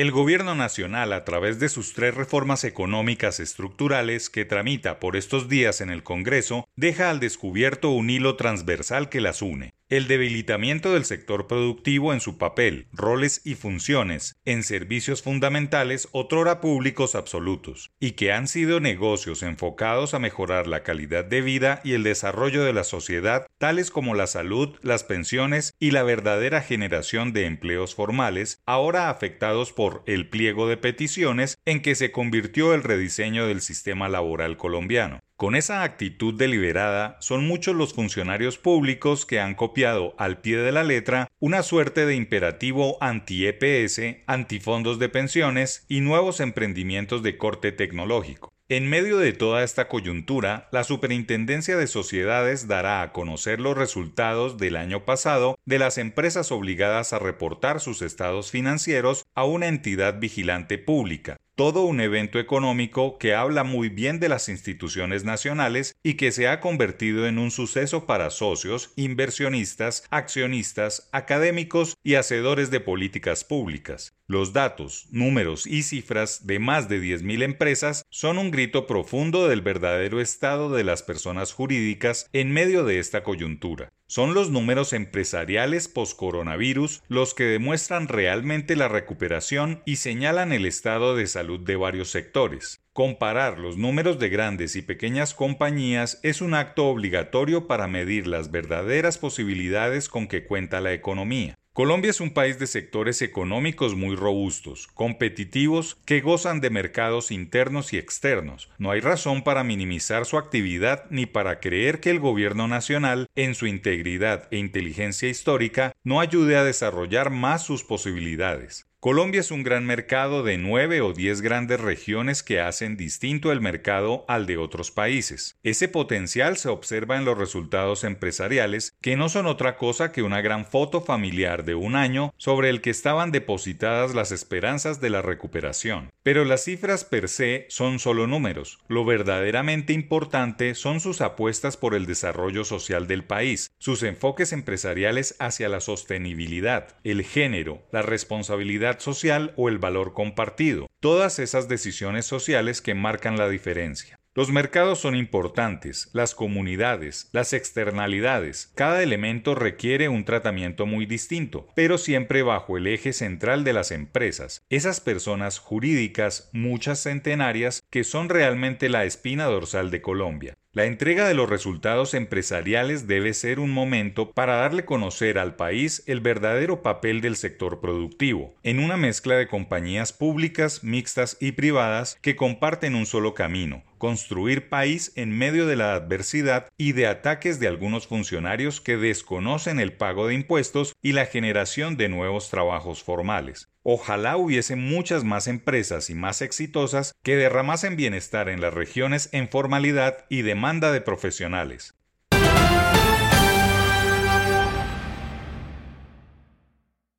El Gobierno Nacional, a través de sus tres reformas económicas estructurales que tramita por estos días en el Congreso, deja al descubierto un hilo transversal que las une el debilitamiento del sector productivo en su papel, roles y funciones en servicios fundamentales otrora públicos absolutos, y que han sido negocios enfocados a mejorar la calidad de vida y el desarrollo de la sociedad, tales como la salud, las pensiones y la verdadera generación de empleos formales, ahora afectados por el pliego de peticiones en que se convirtió el rediseño del sistema laboral colombiano. Con esa actitud deliberada, son muchos los funcionarios públicos que han copiado al pie de la letra una suerte de imperativo anti-EPS, antifondos de pensiones y nuevos emprendimientos de corte tecnológico. En medio de toda esta coyuntura, la Superintendencia de Sociedades dará a conocer los resultados del año pasado de las empresas obligadas a reportar sus estados financieros a una entidad vigilante pública, todo un evento económico que habla muy bien de las instituciones nacionales y que se ha convertido en un suceso para socios, inversionistas, accionistas, académicos y hacedores de políticas públicas. Los datos, números y cifras de más de 10.000 empresas son un grito profundo del verdadero estado de las personas jurídicas en medio de esta coyuntura. Son los números empresariales post-coronavirus los que demuestran realmente la recuperación y señalan el estado de salud de varios sectores. Comparar los números de grandes y pequeñas compañías es un acto obligatorio para medir las verdaderas posibilidades con que cuenta la economía. Colombia es un país de sectores económicos muy robustos, competitivos, que gozan de mercados internos y externos. No hay razón para minimizar su actividad ni para creer que el gobierno nacional, en su integridad e inteligencia histórica, no ayude a desarrollar más sus posibilidades. Colombia es un gran mercado de nueve o diez grandes regiones que hacen distinto el mercado al de otros países. Ese potencial se observa en los resultados empresariales, que no son otra cosa que una gran foto familiar de un año sobre el que estaban depositadas las esperanzas de la recuperación. Pero las cifras per se son solo números. Lo verdaderamente importante son sus apuestas por el desarrollo social del país, sus enfoques empresariales hacia la sostenibilidad, el género, la responsabilidad social o el valor compartido, todas esas decisiones sociales que marcan la diferencia. Los mercados son importantes, las comunidades, las externalidades, cada elemento requiere un tratamiento muy distinto, pero siempre bajo el eje central de las empresas, esas personas jurídicas, muchas centenarias, que son realmente la espina dorsal de Colombia. La entrega de los resultados empresariales debe ser un momento para darle conocer al país el verdadero papel del sector productivo, en una mezcla de compañías públicas, mixtas y privadas que comparten un solo camino, construir país en medio de la adversidad y de ataques de algunos funcionarios que desconocen el pago de impuestos y la generación de nuevos trabajos formales. Ojalá hubiese muchas más empresas y más exitosas que derramasen bienestar en las regiones en formalidad y demanda de profesionales.